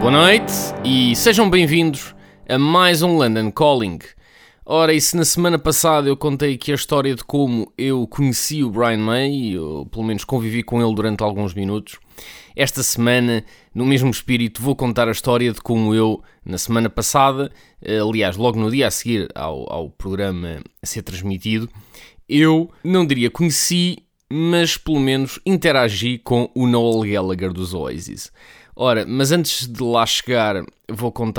Boa noite e sejam bem-vindos a mais um London Calling. Ora, e se na semana passada eu contei aqui a história de como eu conheci o Brian May, ou pelo menos convivi com ele durante alguns minutos, esta semana, no mesmo espírito, vou contar a história de como eu, na semana passada, aliás, logo no dia a seguir ao, ao programa a ser transmitido, eu não diria conheci, mas pelo menos interagi com o Noel Gallagher dos Oasis. Ora, mas antes de lá chegar, vou contar